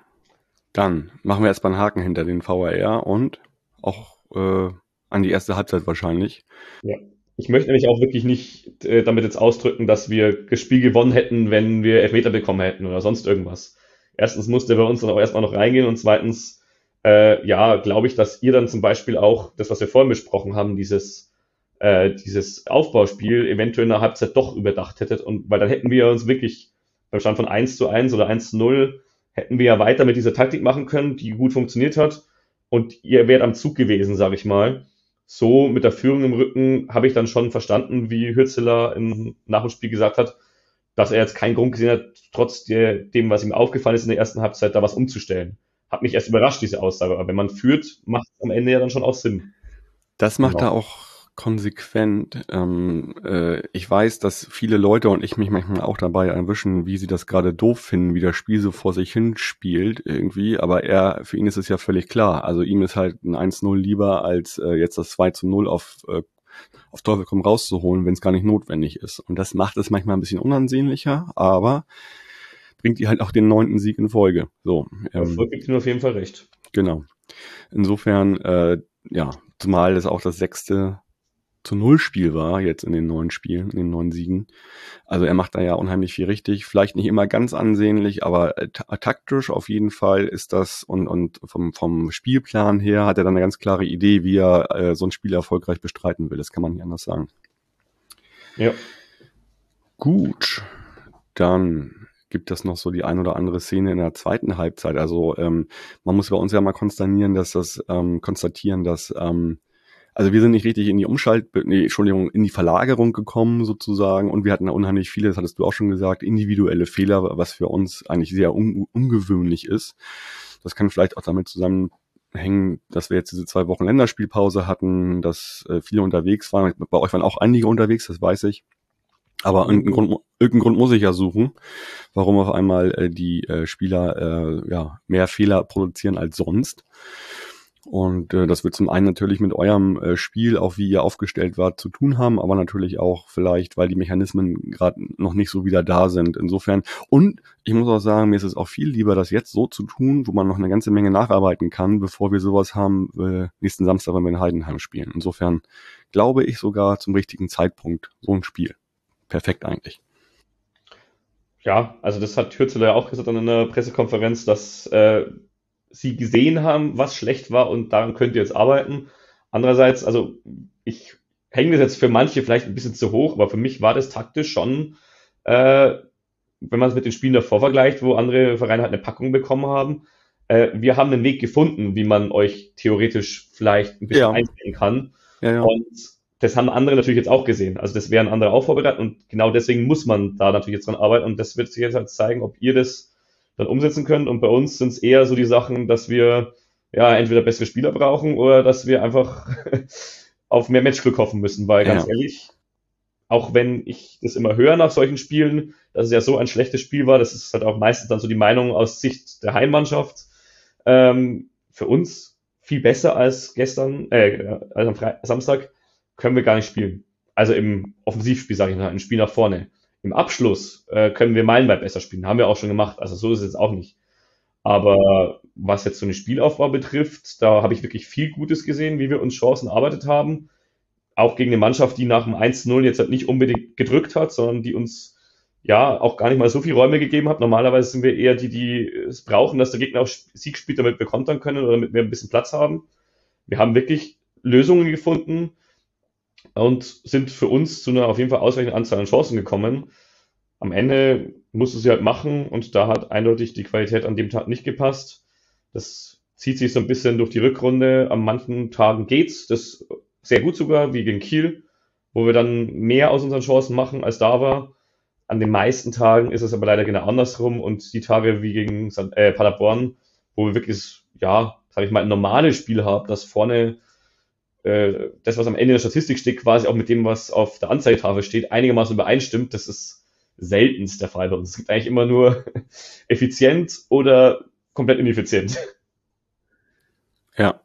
Dann machen wir erstmal einen Haken hinter den VAR und auch äh, an die erste Halbzeit wahrscheinlich. Ja. Ich möchte nämlich auch wirklich nicht äh, damit jetzt ausdrücken, dass wir das Spiel gewonnen hätten, wenn wir Elfmeter bekommen hätten oder sonst irgendwas. Erstens musste bei uns dann auch erstmal noch reingehen und zweitens, äh, ja, glaube ich, dass ihr dann zum Beispiel auch das, was wir vorhin besprochen haben, dieses, äh, dieses Aufbauspiel eventuell in der Halbzeit doch überdacht hättet. Und weil dann hätten wir uns wirklich beim Stand von 1 zu 1 oder 1 zu 0 hätten wir ja weiter mit dieser Taktik machen können, die gut funktioniert hat. Und ihr wärt am Zug gewesen, sage ich mal. So mit der Führung im Rücken habe ich dann schon verstanden, wie Hürzeler im nach dem Spiel gesagt hat, dass er jetzt keinen Grund gesehen hat, trotz der, dem, was ihm aufgefallen ist in der ersten Halbzeit, da was umzustellen. Hat mich erst überrascht, diese Aussage. Aber wenn man führt, macht es am Ende ja dann schon auch Sinn. Das macht genau. er auch konsequent. Ähm, äh, ich weiß, dass viele Leute und ich mich manchmal auch dabei erwischen, wie sie das gerade doof finden, wie das Spiel so vor sich hin spielt irgendwie. Aber er, für ihn ist es ja völlig klar. Also ihm ist halt ein 1-0 lieber, als äh, jetzt das 2 0 auf, äh, auf Teufel komm rauszuholen, wenn es gar nicht notwendig ist. Und das macht es manchmal ein bisschen unansehnlicher, aber bringt ihr halt auch den neunten Sieg in Folge. So. Ähm, da gibt auf jeden Fall recht. Genau. Insofern, äh, ja, zumal es auch das sechste zu Null Spiel war, jetzt in den neuen Spielen, in den neuen Siegen. Also er macht da ja unheimlich viel richtig. Vielleicht nicht immer ganz ansehnlich, aber äh, taktisch auf jeden Fall ist das und, und vom, vom Spielplan her hat er dann eine ganz klare Idee, wie er äh, so ein Spiel erfolgreich bestreiten will. Das kann man nicht anders sagen. Ja. Gut. Dann gibt es noch so die ein oder andere Szene in der zweiten Halbzeit. Also ähm, man muss bei uns ja mal konstatieren, dass das ähm, konstatieren, dass ähm, also wir sind nicht richtig in die Umschalt, nee, Entschuldigung, in die Verlagerung gekommen sozusagen und wir hatten unheimlich viele, das hattest du auch schon gesagt, individuelle Fehler, was für uns eigentlich sehr un ungewöhnlich ist. Das kann vielleicht auch damit zusammenhängen, dass wir jetzt diese zwei Wochen Länderspielpause hatten, dass äh, viele unterwegs waren. Bei euch waren auch einige unterwegs, das weiß ich. Aber irgendeinen Grund, irgendeinen Grund muss ich ja suchen, warum auf einmal äh, die äh, Spieler äh, ja, mehr Fehler produzieren als sonst. Und äh, das wird zum einen natürlich mit eurem äh, Spiel, auch wie ihr aufgestellt wart, zu tun haben, aber natürlich auch vielleicht, weil die Mechanismen gerade noch nicht so wieder da sind. Insofern, und ich muss auch sagen, mir ist es auch viel lieber, das jetzt so zu tun, wo man noch eine ganze Menge nacharbeiten kann, bevor wir sowas haben äh, nächsten Samstag, wenn wir in Heidenheim spielen. Insofern glaube ich sogar zum richtigen Zeitpunkt so ein Spiel perfekt eigentlich. Ja, also das hat Hürzeler ja auch gesagt in einer Pressekonferenz, dass äh, sie gesehen haben, was schlecht war und daran könnt ihr jetzt arbeiten. Andererseits, also ich hänge das jetzt für manche vielleicht ein bisschen zu hoch, aber für mich war das taktisch schon, äh, wenn man es mit den Spielen davor vergleicht, wo andere Vereine halt eine Packung bekommen haben, äh, wir haben einen Weg gefunden, wie man euch theoretisch vielleicht ein bisschen ja. einstellen kann. Ja, ja. Und das haben andere natürlich jetzt auch gesehen. Also das wären andere auch vorbereitet und genau deswegen muss man da natürlich jetzt dran arbeiten und das wird sich jetzt halt zeigen, ob ihr das dann umsetzen könnt. Und bei uns sind es eher so die Sachen, dass wir ja entweder bessere Spieler brauchen oder dass wir einfach auf mehr Matchglück hoffen müssen, weil ganz ja. ehrlich, auch wenn ich das immer höre nach solchen Spielen, dass es ja so ein schlechtes Spiel war, das ist halt auch meistens dann so die Meinung aus Sicht der Heimmannschaft. Ähm, für uns viel besser als gestern, äh, als am Fre Samstag können wir gar nicht spielen. Also im Offensivspiel, sage ich mal, im Spiel nach vorne. Im Abschluss äh, können wir meilenweit besser spielen. Haben wir auch schon gemacht. Also so ist es jetzt auch nicht. Aber was jetzt so eine Spielaufbau betrifft, da habe ich wirklich viel Gutes gesehen, wie wir uns Chancen erarbeitet haben. Auch gegen eine Mannschaft, die nach dem 1-0 jetzt halt nicht unbedingt gedrückt hat, sondern die uns ja auch gar nicht mal so viel Räume gegeben hat. Normalerweise sind wir eher die, die es brauchen, dass der Gegner auf Sieg spielt, damit wir kontern können oder damit wir ein bisschen Platz haben. Wir haben wirklich Lösungen gefunden, und sind für uns zu einer auf jeden Fall ausreichenden Anzahl an Chancen gekommen. Am Ende musste sie halt machen und da hat eindeutig die Qualität an dem Tag nicht gepasst. Das zieht sich so ein bisschen durch die Rückrunde. An manchen Tagen geht's, das sehr gut sogar, wie gegen Kiel, wo wir dann mehr aus unseren Chancen machen, als da war. An den meisten Tagen ist es aber leider genau andersrum und die Tage wie gegen äh, Paderborn, wo wir wirklich, ja, sag ich mal, ein normales Spiel haben, das vorne äh, das, was am Ende der Statistik steht, quasi auch mit dem, was auf der Anzeigetafel steht, einigermaßen übereinstimmt, das ist seltenst der Fall bei uns. Es gibt eigentlich immer nur effizient oder komplett ineffizient. Ja.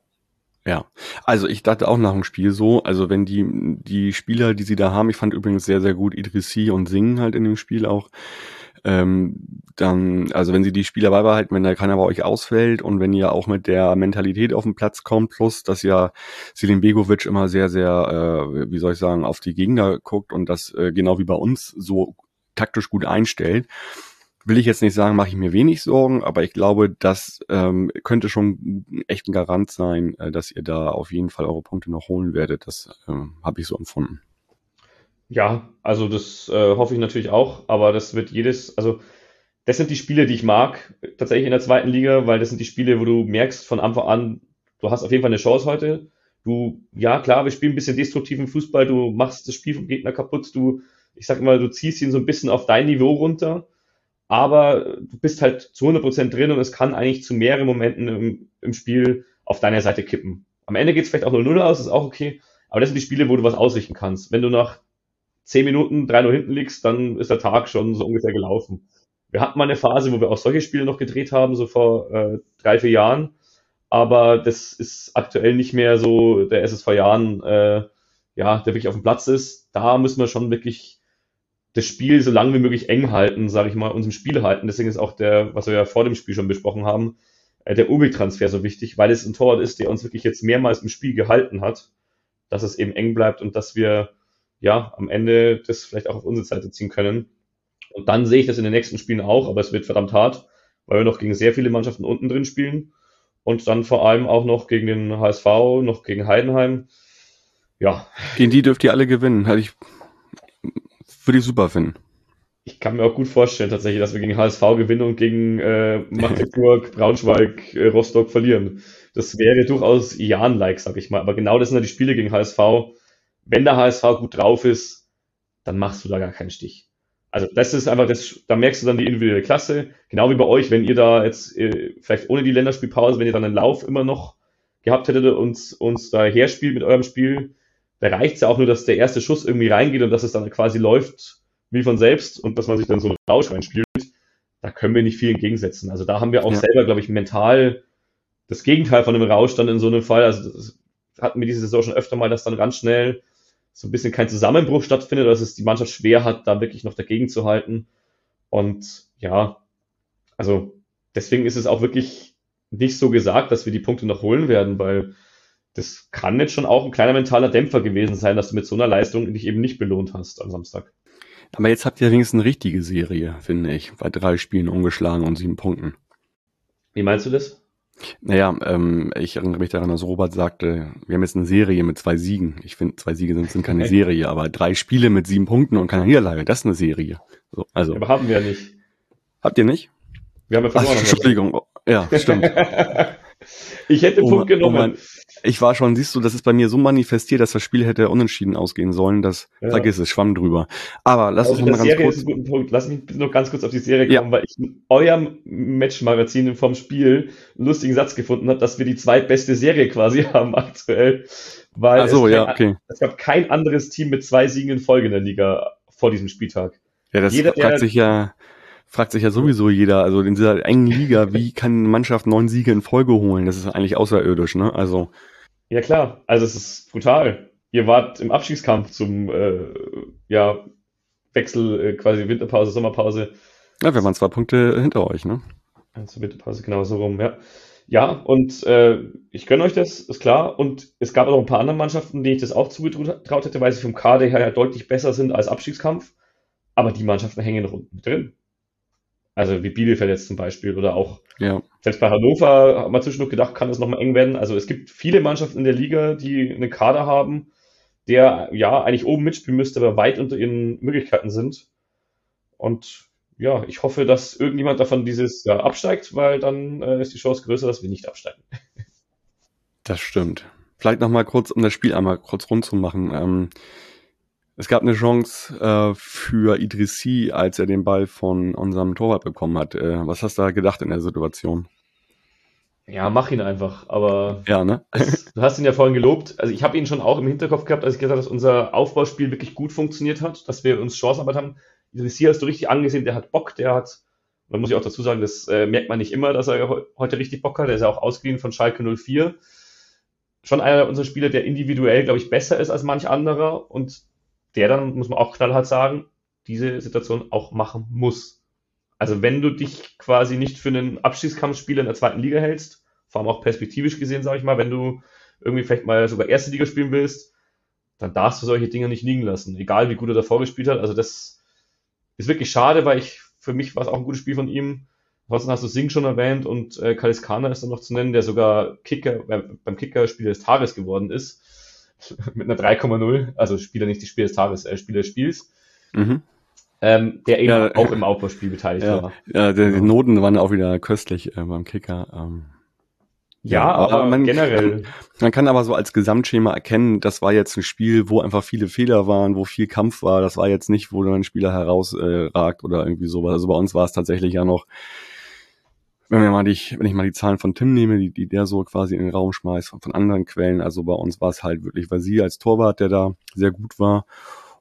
Ja, also ich dachte auch nach dem Spiel so, also wenn die, die Spieler, die sie da haben, ich fand übrigens sehr, sehr gut Idrissi und Singen halt in dem Spiel auch, ähm, dann, also wenn sie die Spieler beibehalten, wenn da keiner bei euch ausfällt und wenn ihr auch mit der Mentalität auf den Platz kommt, plus dass ja Selim Begovic immer sehr, sehr, äh, wie soll ich sagen, auf die Gegner guckt und das äh, genau wie bei uns so taktisch gut einstellt, will ich jetzt nicht sagen, mache ich mir wenig Sorgen, aber ich glaube, das ähm, könnte schon echt ein Garant sein, äh, dass ihr da auf jeden Fall eure Punkte noch holen werdet. Das ähm, habe ich so empfunden. Ja, also das äh, hoffe ich natürlich auch, aber das wird jedes, also das sind die Spiele, die ich mag, tatsächlich in der zweiten Liga, weil das sind die Spiele, wo du merkst von Anfang an, du hast auf jeden Fall eine Chance heute. Du, ja klar, wir spielen ein bisschen destruktiven Fußball, du machst das Spiel vom Gegner kaputt, du, ich sag mal, du ziehst ihn so ein bisschen auf dein Niveau runter, aber du bist halt zu 100% drin und es kann eigentlich zu mehreren Momenten im, im Spiel auf deiner Seite kippen. Am Ende geht's vielleicht auch 0-0 aus, ist auch okay, Aber das sind die Spiele, wo du was ausrichten kannst. Wenn du nach 10 Minuten 3-0 hinten liegst, dann ist der Tag schon so ungefähr gelaufen. Wir hatten mal eine Phase, wo wir auch solche Spiele noch gedreht haben, so vor äh, drei, vier Jahren. Aber das ist aktuell nicht mehr so der SSV Jahren, äh, ja, der wirklich auf dem Platz ist. Da müssen wir schon wirklich das Spiel so lange wie möglich eng halten, sage ich mal, unserem Spiel halten. Deswegen ist auch der, was wir ja vor dem Spiel schon besprochen haben, äh, der Ubik-Transfer so wichtig, weil es ein Torwart ist, der uns wirklich jetzt mehrmals im Spiel gehalten hat, dass es eben eng bleibt und dass wir ja am Ende das vielleicht auch auf unsere Seite ziehen können. Und dann sehe ich das in den nächsten Spielen auch, aber es wird verdammt hart, weil wir noch gegen sehr viele Mannschaften unten drin spielen und dann vor allem auch noch gegen den HSV, noch gegen Heidenheim. Ja. Gegen die dürft ihr alle gewinnen. Hätte ich, würde ich super finden. Ich kann mir auch gut vorstellen, tatsächlich, dass wir gegen HSV gewinnen und gegen äh, Magdeburg, Braunschweig, äh, Rostock verlieren. Das wäre durchaus Jan-like, sag ich mal. Aber genau das sind ja die Spiele gegen HSV. Wenn der HSV gut drauf ist, dann machst du da gar keinen Stich. Also das ist einfach, das, da merkst du dann die individuelle Klasse. Genau wie bei euch, wenn ihr da jetzt äh, vielleicht ohne die Länderspielpause, wenn ihr dann einen Lauf immer noch gehabt hättet und uns da herspielt mit eurem Spiel, da reicht es ja auch nur, dass der erste Schuss irgendwie reingeht und dass es dann quasi läuft wie von selbst und dass man sich dann so einen Rausch reinspielt. Da können wir nicht viel entgegensetzen. Also da haben wir auch ja. selber, glaube ich, mental das Gegenteil von einem Rausch dann in so einem Fall. Also das hatten wir diese Saison schon öfter mal, dass dann ganz schnell so ein bisschen kein Zusammenbruch stattfindet, dass es die Mannschaft schwer hat, da wirklich noch dagegen zu halten. Und ja, also deswegen ist es auch wirklich nicht so gesagt, dass wir die Punkte noch holen werden, weil das kann jetzt schon auch ein kleiner mentaler Dämpfer gewesen sein, dass du mit so einer Leistung dich eben nicht belohnt hast am Samstag. Aber jetzt habt ihr wenigstens eine richtige Serie, finde ich, bei drei Spielen ungeschlagen und sieben Punkten. Wie meinst du das? Naja, ähm, ich erinnere mich daran, dass Robert sagte, wir haben jetzt eine Serie mit zwei Siegen. Ich finde, zwei Siege sind, sind keine Serie, aber drei Spiele mit sieben Punkten und keine Niederlage, das ist eine Serie. So, also. Aber haben wir ja nicht. Habt ihr nicht? Wir haben ja verloren. Ach, Entschuldigung. Ja, stimmt. ich hätte oh, Punkt genommen. Oh mein, ich war schon, siehst du, das ist bei mir so manifestiert, dass das Spiel hätte unentschieden ausgehen sollen, dass, ja. vergiss es, schwamm drüber. Aber lass also uns mal ganz Serie kurz. Ist ein guter Punkt. Lass mich noch ganz kurz auf die Serie kommen, ja. weil ich in eurem Matchmagazin vom Spiel einen lustigen Satz gefunden habe, dass wir die zweitbeste Serie quasi haben aktuell. Weil Ach so, es, ja, kein, okay. es gab kein anderes Team mit zwei Siegen in Folge in der Liga vor diesem Spieltag. Ja, das Jeder, fragt sich ja, fragt sich ja sowieso jeder, also in dieser engen Liga, wie kann eine Mannschaft neun Siege in Folge holen? Das ist eigentlich außerirdisch, ne? Also. Ja klar, also es ist brutal. Ihr wart im Abstiegskampf zum äh, ja, Wechsel, äh, quasi Winterpause, Sommerpause. Ja, wir waren zwei Punkte hinter euch, ne? Also Winterpause genau so rum, ja. Ja, und äh, ich gönne euch das, ist klar. Und es gab auch noch ein paar andere Mannschaften, denen ich das auch zugetraut hätte, weil sie vom Kader her ja deutlich besser sind als Abstiegskampf. Aber die Mannschaften hängen noch unten drin. Also wie Bielefeld jetzt zum Beispiel oder auch ja. selbst bei Hannover haben wir zwischendurch gedacht, kann das nochmal eng werden. Also es gibt viele Mannschaften in der Liga, die einen Kader haben, der ja eigentlich oben mitspielen müsste, aber weit unter ihren Möglichkeiten sind. Und ja, ich hoffe, dass irgendjemand davon dieses Jahr absteigt, weil dann äh, ist die Chance größer, dass wir nicht absteigen. Das stimmt. Vielleicht nochmal kurz, um das Spiel einmal kurz rund zu machen. Ähm, es gab eine Chance äh, für Idrissi, als er den Ball von unserem Torwart bekommen hat. Äh, was hast du da gedacht in der Situation? Ja, mach ihn einfach. Aber ja, ne? es, du hast ihn ja vorhin gelobt. Also ich habe ihn schon auch im Hinterkopf gehabt, als ich gesagt habe, dass unser Aufbauspiel wirklich gut funktioniert hat, dass wir uns Chancenarbeit haben. Idrissi hast du richtig angesehen, der hat Bock, der hat, da muss ich auch dazu sagen, das äh, merkt man nicht immer, dass er heute richtig Bock hat. Der ist ja auch ausgeliehen von Schalke 04. Schon einer unserer Spieler, der individuell, glaube ich, besser ist als manch anderer und der dann, muss man auch knallhart sagen, diese Situation auch machen muss. Also wenn du dich quasi nicht für einen Abstiegskampfspieler in der zweiten Liga hältst, vor allem auch perspektivisch gesehen, sage ich mal, wenn du irgendwie vielleicht mal sogar erste Liga spielen willst, dann darfst du solche Dinge nicht liegen lassen, egal wie gut er davor gespielt hat. Also das ist wirklich schade, weil ich, für mich war es auch ein gutes Spiel von ihm. Ansonsten hast du Singh schon erwähnt und äh, Kalis Kana ist dann noch zu nennen, der sogar Kicker, äh, beim Kicker Spieler des Tages geworden ist. mit einer 3,0, also Spieler nicht des Spiels des Tages, äh, Spieler des Spiels. Mhm. Ähm, der eben ja, auch im Aufbauspiel beteiligt ja, war. Ja, die, die Noten waren auch wieder köstlich äh, beim Kicker. Ähm, ja, ja, aber, man, generell. Man kann aber so als Gesamtschema erkennen, das war jetzt ein Spiel, wo einfach viele Fehler waren, wo viel Kampf war. Das war jetzt nicht, wo ein Spieler herausragt äh, oder irgendwie sowas. Also bei uns war es tatsächlich ja noch wenn wir mal die, wenn ich mal die Zahlen von Tim nehme, die, die der so quasi in den Raum schmeißt, von, von anderen Quellen, also bei uns war es halt wirklich Vasili als Torwart, der da sehr gut war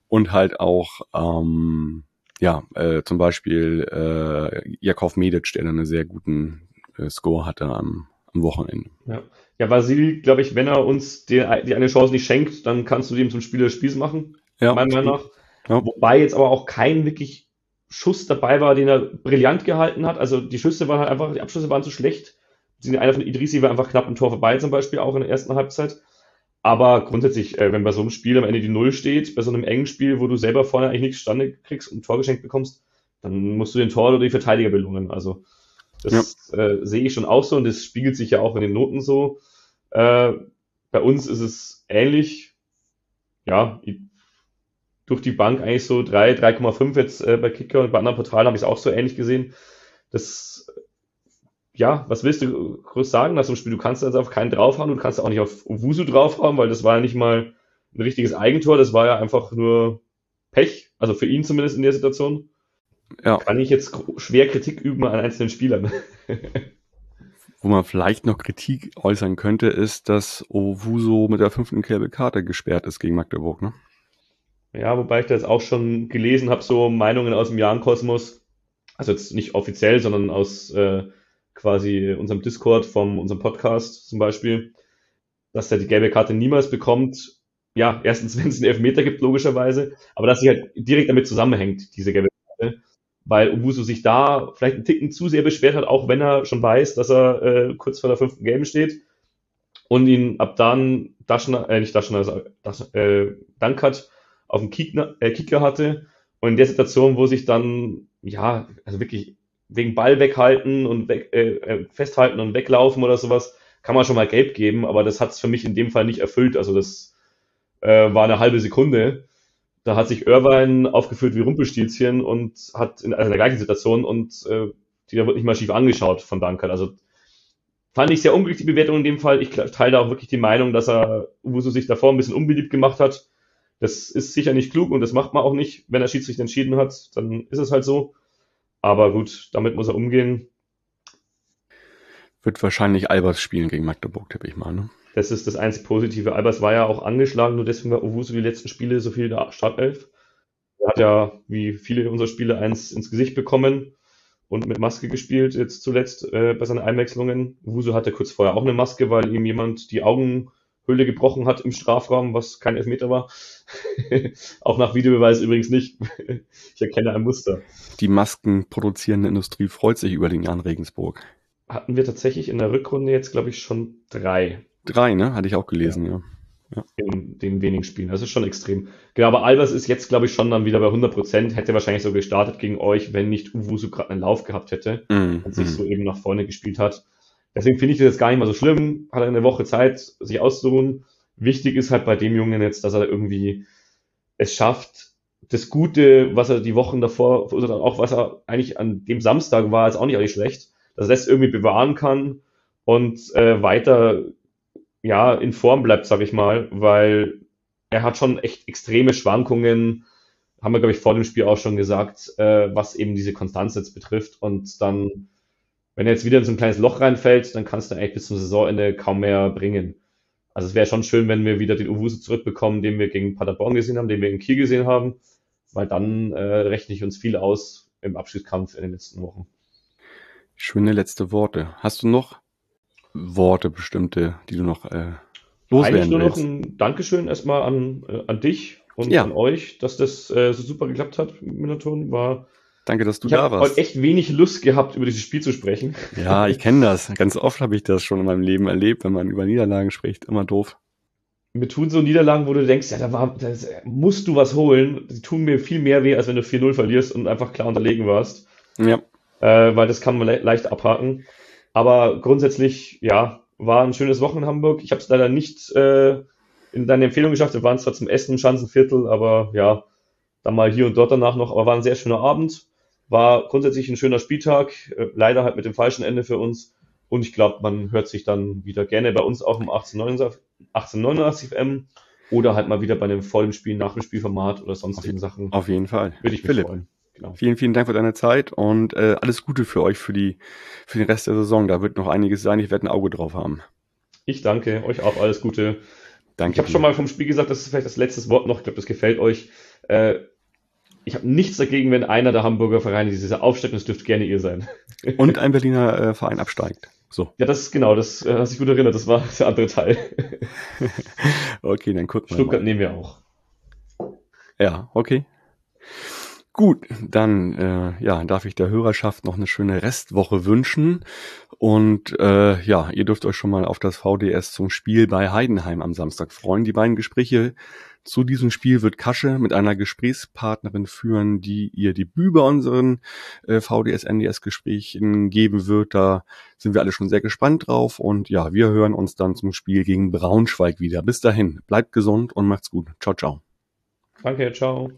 und halt auch ähm, ja äh, zum Beispiel äh, Jakov Medic, der dann einen sehr guten äh, Score hatte am, am Wochenende. Ja, ja Vasili, glaube ich, wenn er uns die, die eine Chance nicht schenkt, dann kannst du dem zum Spieler des Spiels machen, Ja, meiner Meinung nach. Ja. Wobei jetzt aber auch kein wirklich Schuss dabei war, den er brillant gehalten hat. Also die Schüsse waren halt einfach, die Abschlüsse waren zu schlecht. Einer von Idrisi war einfach knapp ein Tor vorbei, zum Beispiel auch in der ersten Halbzeit. Aber grundsätzlich, äh, wenn bei so einem Spiel am Ende die Null steht, bei so einem engen Spiel, wo du selber vorne eigentlich nichts zustande kriegst und ein Tor geschenkt bekommst, dann musst du den Tor oder die Verteidiger belohnen. Also das äh, sehe ich schon auch so und das spiegelt sich ja auch in den Noten so. Äh, bei uns ist es ähnlich. Ja, durch die Bank eigentlich so 3, 3,5 jetzt äh, bei Kicker und bei anderen Portalen habe ich es auch so ähnlich gesehen. Das, ja, was willst du groß sagen nach so einem Spiel? Du kannst also auf keinen draufhauen, du kannst auch nicht auf Wusu draufhauen, weil das war ja nicht mal ein richtiges Eigentor, das war ja einfach nur Pech, also für ihn zumindest in der Situation. Ja, Kann ich jetzt schwer Kritik üben an einzelnen Spielern. wo man vielleicht noch Kritik äußern könnte, ist, dass Owuso mit der fünften gelbe Karte gesperrt ist gegen Magdeburg, ne? Ja, wobei ich da jetzt auch schon gelesen habe, so Meinungen aus dem Jahrenkosmos, also jetzt nicht offiziell, sondern aus äh, quasi unserem Discord, vom unserem Podcast zum Beispiel, dass er die gelbe Karte niemals bekommt. Ja, erstens, wenn es einen Elfmeter gibt, logischerweise, aber dass sie halt direkt damit zusammenhängt, diese gelbe Karte, weil Ubuso sich da vielleicht einen Ticken zu sehr beschwert hat, auch wenn er schon weiß, dass er äh, kurz vor der fünften Gelben steht und ihn ab dann Daschner, äh, nicht Daschner, also äh, Dankert auf dem Kicker, äh, Kicker hatte und in der Situation, wo sich dann, ja, also wirklich wegen Ball weghalten und weg, äh, äh, festhalten und weglaufen oder sowas, kann man schon mal gelb geben, aber das hat es für mich in dem Fall nicht erfüllt. Also das äh, war eine halbe Sekunde. Da hat sich Irvine aufgeführt wie Rumpelstilzchen und hat in, also in der gleichen Situation und äh, die da wird nicht mal schief angeschaut von Duncan. Also fand ich sehr unglücklich die Bewertung in dem Fall. Ich teile auch wirklich die Meinung, dass er Uso sich davor ein bisschen unbeliebt gemacht hat. Das ist sicher nicht klug und das macht man auch nicht. Wenn der Schiedsrichter entschieden hat, dann ist es halt so. Aber gut, damit muss er umgehen. Wird wahrscheinlich Albers spielen gegen Magdeburg, tippe ich mal, ne? Das ist das einzig Positive. Albers war ja auch angeschlagen, nur deswegen war Owusu die letzten Spiele so viel in der Startelf. Er hat ja, wie viele unserer Spiele, eins ins Gesicht bekommen und mit Maske gespielt, jetzt zuletzt äh, bei seinen Einwechslungen. Owusu hatte kurz vorher auch eine Maske, weil ihm jemand die Augenhöhle gebrochen hat im Strafraum, was kein Elfmeter war. auch nach Videobeweis übrigens nicht. ich erkenne ein Muster. Die maskenproduzierende Industrie freut sich über den Jan Regensburg. Hatten wir tatsächlich in der Rückrunde jetzt, glaube ich, schon drei. Drei, ne? Hatte ich auch gelesen, ja. in den wenigen Spielen. Das ist schon extrem. Genau, aber Albers ist jetzt, glaube ich, schon dann wieder bei 100 Prozent. Hätte wahrscheinlich so gestartet gegen euch, wenn nicht Uwusu gerade einen Lauf gehabt hätte Mhm. und sich mhm. so eben nach vorne gespielt hat. Deswegen finde ich das jetzt gar nicht mal so schlimm. Hat er eine Woche Zeit, sich auszuruhen. Wichtig ist halt bei dem Jungen jetzt, dass er irgendwie es schafft, das Gute, was er die Wochen davor, oder auch was er eigentlich an dem Samstag war, ist auch nicht alles schlecht, dass er das irgendwie bewahren kann und äh, weiter ja in Form bleibt, sag ich mal, weil er hat schon echt extreme Schwankungen, haben wir glaube ich vor dem Spiel auch schon gesagt, äh, was eben diese Konstanz jetzt betrifft und dann wenn er jetzt wieder in so ein kleines Loch reinfällt, dann kannst du eigentlich bis zum Saisonende kaum mehr bringen. Also es wäre schon schön, wenn wir wieder den Uwusu zurückbekommen, den wir gegen Paderborn gesehen haben, den wir in Kiel gesehen haben, weil dann äh, rechne ich uns viel aus im Abschiedskampf in den letzten Wochen. Schöne letzte Worte. Hast du noch Worte bestimmte, die du noch äh, Eigentlich loswerden nur noch ein Dankeschön erstmal an, äh, an dich und Ja. an euch, dass das äh, so super geklappt hat mit Minoton. War, Danke, dass du ich da habe warst. heute echt wenig Lust gehabt, über dieses Spiel zu sprechen. Ja, ich kenne das. Ganz oft habe ich das schon in meinem Leben erlebt, wenn man über Niederlagen spricht. Immer doof. Mir tun so Niederlagen, wo du denkst, ja, da war, das, musst du was holen. Die tun mir viel mehr weh, als wenn du 4-0 verlierst und einfach klar unterlegen warst. Ja, äh, weil das kann man le leicht abhaken. Aber grundsätzlich, ja, war ein schönes Wochen in Hamburg. Ich habe es leider nicht äh, in deine Empfehlung geschafft. Wir waren zwar zum Essen im Schanzenviertel, aber ja, dann mal hier und dort danach noch. Aber war ein sehr schöner Abend. War grundsätzlich ein schöner Spieltag. Äh, leider halt mit dem falschen Ende für uns. Und ich glaube, man hört sich dann wieder gerne bei uns auch um 1889, 1889 FM oder halt mal wieder bei einem vollen Spiel nach dem Spielformat oder sonstigen Sachen. auf jeden Fall. Würde ich mich Philipp, freuen. Genau. Vielen, vielen Dank für deine Zeit und äh, alles Gute für euch für, die, für den Rest der Saison. Da wird noch einiges sein. Ich werde ein Auge drauf haben. Ich danke euch auch. Alles Gute. Danke. Ich habe schon mal vom Spiel gesagt, das ist vielleicht das letzte Wort noch. Ich glaube, das gefällt euch. Äh, ich habe nichts dagegen, wenn einer der Hamburger Vereine diese aufsteigt. Das dürft gerne ihr sein. Und ein Berliner äh, Verein absteigt. So. Ja, das ist genau, das äh, hast dich gut erinnert. Das war der andere Teil. okay, dann gucken wir Stuttgart mal. nehmen wir auch. Ja, okay. Gut, dann äh, ja, darf ich der Hörerschaft noch eine schöne Restwoche wünschen. Und äh, ja, ihr dürft euch schon mal auf das VDS zum Spiel bei Heidenheim am Samstag freuen. Die beiden Gespräche zu diesem Spiel wird Kasche mit einer Gesprächspartnerin führen, die ihr die Bübe unseren äh, VDS-NDS-Gesprächen geben wird. Da sind wir alle schon sehr gespannt drauf. Und ja, wir hören uns dann zum Spiel gegen Braunschweig wieder. Bis dahin, bleibt gesund und macht's gut. Ciao, ciao. Danke, ciao.